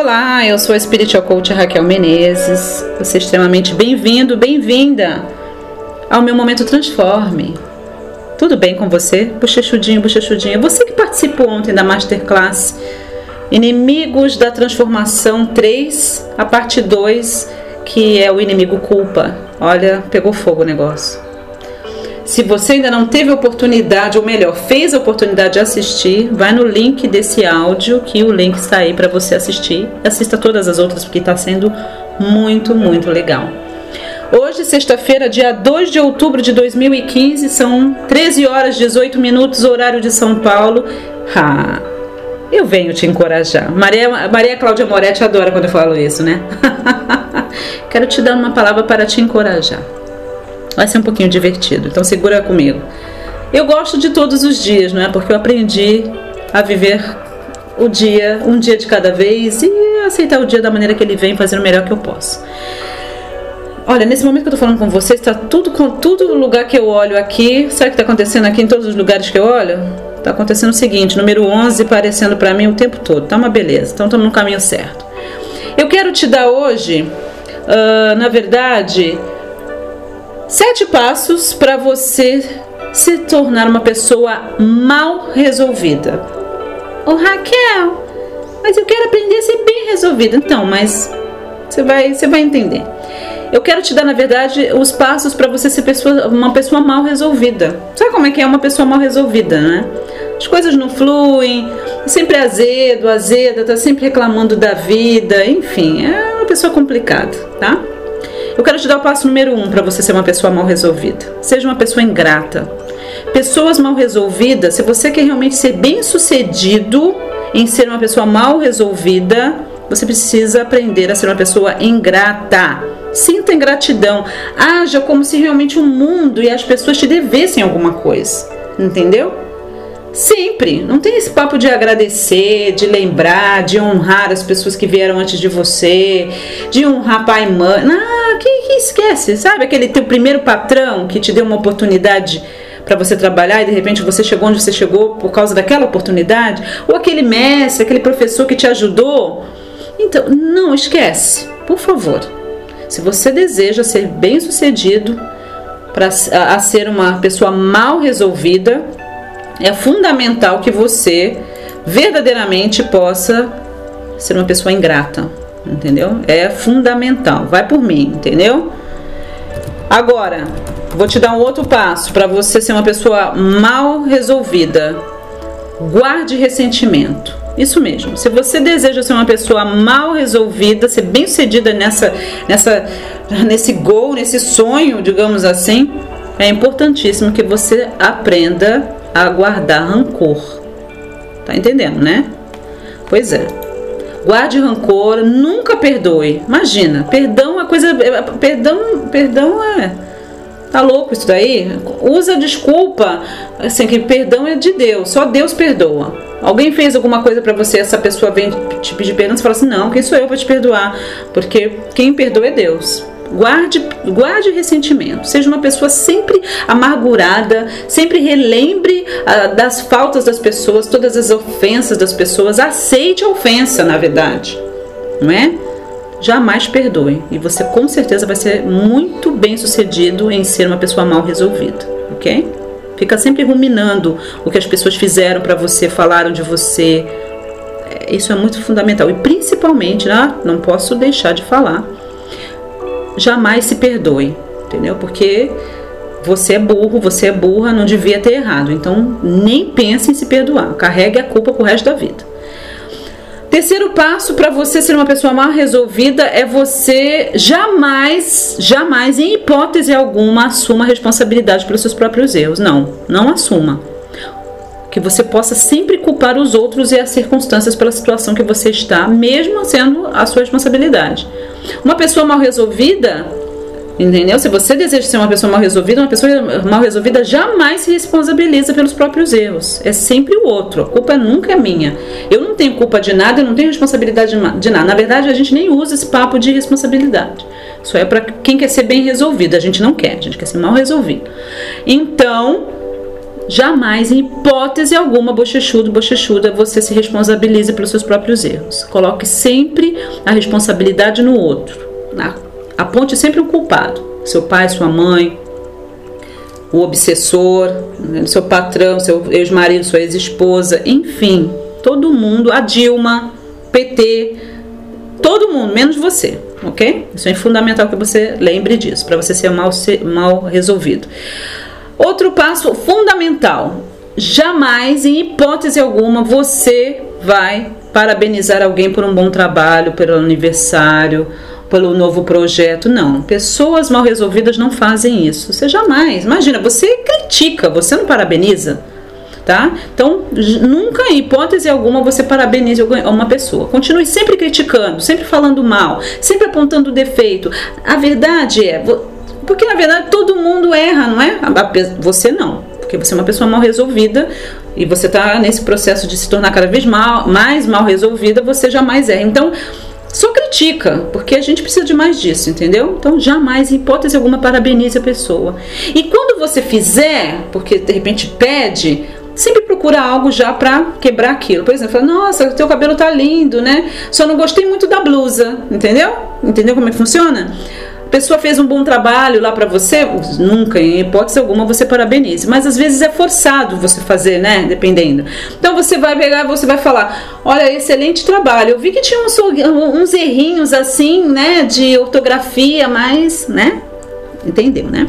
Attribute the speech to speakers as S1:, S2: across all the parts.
S1: Olá, eu sou a Spiritual Coach Raquel Menezes. Você é extremamente bem-vindo, bem-vinda ao meu Momento Transforme. Tudo bem com você? Bochechudinho, bochechudinho. Você que participou ontem da Masterclass Inimigos da Transformação 3, a parte 2, que é o inimigo culpa. Olha, pegou fogo o negócio. Se você ainda não teve oportunidade, ou melhor, fez a oportunidade de assistir, vai no link desse áudio, que o link está aí para você assistir. Assista todas as outras, porque está sendo muito, muito legal. Hoje, sexta-feira, dia 2 de outubro de 2015, são 13 horas 18 minutos, horário de São Paulo. Eu venho te encorajar. Maria, Maria Cláudia Moretti adora quando eu falo isso, né? Quero te dar uma palavra para te encorajar. Vai ser um pouquinho divertido, então segura comigo. Eu gosto de todos os dias, não é? Porque eu aprendi a viver o dia, um dia de cada vez e aceitar o dia da maneira que ele vem, fazer o melhor que eu posso. Olha, nesse momento que eu tô falando com você, está tudo com todo lugar que eu olho aqui. Sabe o que está acontecendo aqui em todos os lugares que eu olho? Está acontecendo o seguinte: número 11 aparecendo para mim o tempo todo. Tá uma beleza. Então estamos no caminho certo. Eu quero te dar hoje, uh, na verdade, Sete passos para você se tornar uma pessoa mal resolvida. Ô oh, Raquel, mas eu quero aprender a ser bem resolvida. Então, mas você vai, você vai entender. Eu quero te dar, na verdade, os passos para você ser pessoa, uma pessoa mal resolvida. Sabe como é que é uma pessoa mal resolvida, né? As coisas não fluem, sempre azedo, azeda, tá sempre reclamando da vida, enfim, é uma pessoa complicada, tá? Eu quero te dar o passo número um para você ser uma pessoa mal resolvida. Seja uma pessoa ingrata. Pessoas mal resolvidas, se você quer realmente ser bem sucedido em ser uma pessoa mal resolvida, você precisa aprender a ser uma pessoa ingrata. Sinta ingratidão. Haja como se realmente o mundo e as pessoas te devessem alguma coisa. Entendeu? Sempre. Não tem esse papo de agradecer, de lembrar, de honrar as pessoas que vieram antes de você, de honrar pai e mãe. Não, esquece, sabe? Aquele teu primeiro patrão que te deu uma oportunidade para você trabalhar e de repente você chegou onde você chegou por causa daquela oportunidade, ou aquele mestre, aquele professor que te ajudou. Então, não esquece, por favor. Se você deseja ser bem-sucedido para a, ser uma pessoa mal resolvida, é fundamental que você verdadeiramente possa ser uma pessoa ingrata, entendeu? É fundamental. Vai por mim, entendeu? Agora, vou te dar um outro passo para você ser uma pessoa mal resolvida. Guarde ressentimento. Isso mesmo. Se você deseja ser uma pessoa mal resolvida, ser bem sucedida nessa, nessa, nesse gol, nesse sonho, digamos assim, é importantíssimo que você aprenda a guardar rancor. Tá entendendo, né? Pois é. Guarde rancor, nunca perdoe. Imagina, perdão é coisa. Perdão, perdão é. Tá louco isso daí? Usa desculpa, assim, que perdão é de Deus, só Deus perdoa. Alguém fez alguma coisa para você, essa pessoa vem te pedir perdão, você fala assim: não, quem sou eu para te perdoar? Porque quem perdoa é Deus. Guarde, guarde ressentimento. Seja uma pessoa sempre amargurada, sempre relembre ah, das faltas das pessoas, todas as ofensas das pessoas. Aceite a ofensa, na verdade, não é? Jamais perdoe e você com certeza vai ser muito bem sucedido em ser uma pessoa mal resolvida, ok? Fica sempre ruminando o que as pessoas fizeram para você, falaram de você. É, isso é muito fundamental e principalmente, né, não posso deixar de falar jamais se perdoe, entendeu? Porque você é burro, você é burra, não devia ter errado. Então, nem pense em se perdoar. Carregue a culpa pro resto da vida. Terceiro passo para você ser uma pessoa mal resolvida é você jamais, jamais, em hipótese alguma, assuma a responsabilidade pelos seus próprios erros. Não, não assuma. Que você possa sempre culpar os outros e as circunstâncias pela situação que você está, mesmo sendo a sua responsabilidade. Uma pessoa mal resolvida, entendeu? Se você deseja ser uma pessoa mal resolvida, uma pessoa mal resolvida jamais se responsabiliza pelos próprios erros. É sempre o outro. A culpa nunca é minha. Eu não tenho culpa de nada, eu não tenho responsabilidade de nada. Na verdade, a gente nem usa esse papo de responsabilidade. Isso é para quem quer ser bem resolvido. A gente não quer, a gente quer ser mal resolvido. Então, Jamais, em hipótese alguma, bochechudo, bochechuda, você se responsabilize pelos seus próprios erros. Coloque sempre a responsabilidade no outro. Aponte sempre o culpado. Seu pai, sua mãe, o obsessor, né, seu patrão, seu ex-marido, sua ex-esposa, enfim, todo mundo, a Dilma, PT, todo mundo, menos você, ok? Isso é fundamental que você lembre disso, para você ser mal, mal resolvido. Outro passo fundamental: jamais, em hipótese alguma, você vai parabenizar alguém por um bom trabalho, pelo aniversário, pelo novo projeto. Não, pessoas mal resolvidas não fazem isso. Você jamais. Imagina, você critica, você não parabeniza. Tá? Então, nunca em hipótese alguma você parabenize uma pessoa. Continue sempre criticando, sempre falando mal, sempre apontando defeito. A verdade é, porque na verdade todo mundo erra, não é? Você não, porque você é uma pessoa mal resolvida e você está nesse processo de se tornar cada vez mal, mais mal resolvida, você jamais erra. Então, só critica, porque a gente precisa de mais disso, entendeu? Então, jamais, em hipótese alguma, parabenize a pessoa. E quando você fizer, porque de repente pede, sempre procura algo já para quebrar aquilo. Por exemplo, nossa, teu cabelo tá lindo, né? Só não gostei muito da blusa, entendeu? Entendeu como é que funciona? A pessoa fez um bom trabalho lá para você, nunca, em hipótese alguma, você parabenize. Mas às vezes é forçado você fazer, né? Dependendo. Então você vai pegar, você vai falar: olha, excelente trabalho. Eu vi que tinha uns, uns errinhos assim, né? De ortografia, mas, né? Entendeu, né?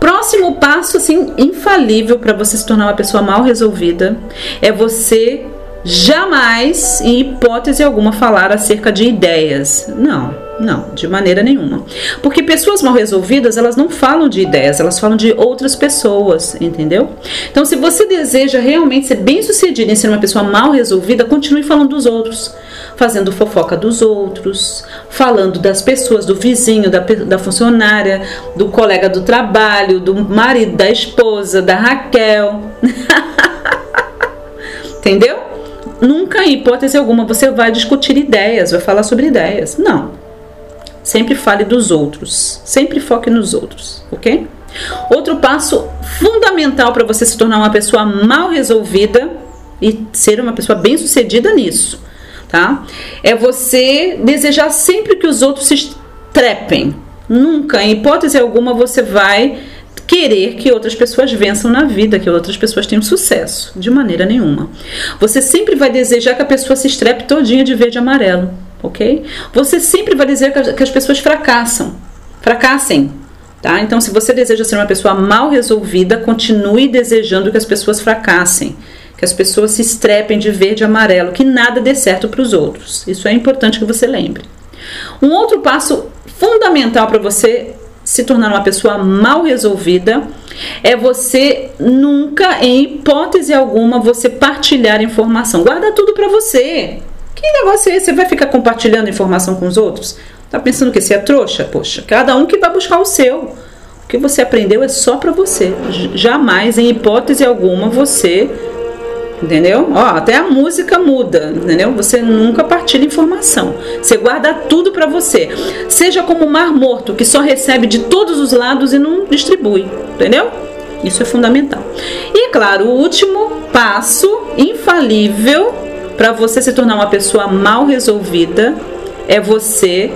S1: Próximo passo, assim, infalível para você se tornar uma pessoa mal resolvida é você jamais, em hipótese alguma, falar acerca de ideias. Não não, de maneira nenhuma. Porque pessoas mal resolvidas, elas não falam de ideias, elas falam de outras pessoas, entendeu? Então, se você deseja realmente ser bem-sucedido em ser uma pessoa mal resolvida, continue falando dos outros, fazendo fofoca dos outros, falando das pessoas, do vizinho, da, da funcionária, do colega do trabalho, do marido, da esposa, da Raquel. entendeu? Nunca, em hipótese alguma, você vai discutir ideias, vai falar sobre ideias. Não. Sempre fale dos outros. Sempre foque nos outros, ok? Outro passo fundamental para você se tornar uma pessoa mal resolvida e ser uma pessoa bem sucedida nisso, tá? É você desejar sempre que os outros se estrepem. Nunca, em hipótese alguma, você vai querer que outras pessoas vençam na vida, que outras pessoas tenham sucesso. De maneira nenhuma. Você sempre vai desejar que a pessoa se estrepe todinha de verde e amarelo ok? Você sempre vai dizer que as pessoas fracassam, fracassem, tá? Então, se você deseja ser uma pessoa mal resolvida, continue desejando que as pessoas fracassem, que as pessoas se estrepem de verde e amarelo, que nada dê certo para os outros. Isso é importante que você lembre. Um outro passo fundamental para você se tornar uma pessoa mal resolvida é você nunca, em hipótese alguma, você partilhar informação. Guarda tudo para você. Que negócio é esse? Você vai ficar compartilhando informação com os outros? Tá pensando que você é trouxa? Poxa, cada um que vai buscar o seu. O que você aprendeu é só para você. Jamais, em hipótese alguma, você entendeu? Ó, até a música muda, entendeu? Você nunca partilha informação. Você guarda tudo para você. Seja como o mar morto, que só recebe de todos os lados e não distribui, entendeu? Isso é fundamental. E claro, o último passo infalível para você se tornar uma pessoa mal resolvida é você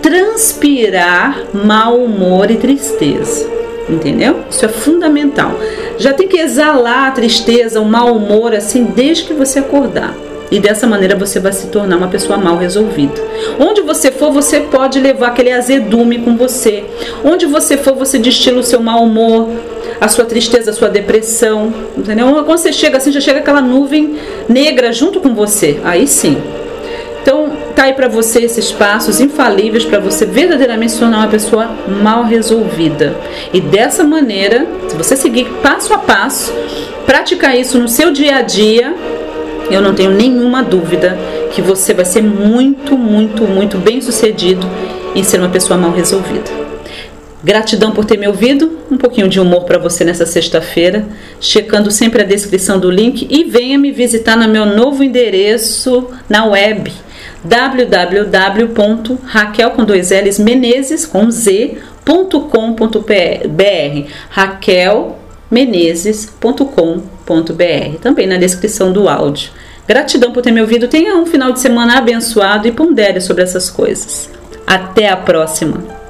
S1: transpirar mau humor e tristeza. Entendeu? Isso é fundamental. Já tem que exalar a tristeza, o mau humor assim desde que você acordar. E dessa maneira você vai se tornar uma pessoa mal resolvida. Onde você for, você pode levar aquele azedume com você. Onde você for, você destila o seu mau humor, a sua tristeza, a sua depressão, entendeu? Quando você chega assim, já chega aquela nuvem negra junto com você. Aí sim. Então, aí para você esses passos infalíveis para você verdadeiramente se tornar uma pessoa mal resolvida. E dessa maneira, se você seguir passo a passo, praticar isso no seu dia a dia, eu não tenho nenhuma dúvida que você vai ser muito, muito, muito bem sucedido em ser uma pessoa mal resolvida. Gratidão por ter me ouvido. Um pouquinho de humor para você nessa sexta-feira, checando sempre a descrição do link e venha me visitar no meu novo endereço na web www.raquel com dois L's Menezes com Z.com.br Raquel menezes.com.br, também na descrição do áudio. Gratidão por ter me ouvido. Tenha um final de semana abençoado e pondere sobre essas coisas. Até a próxima!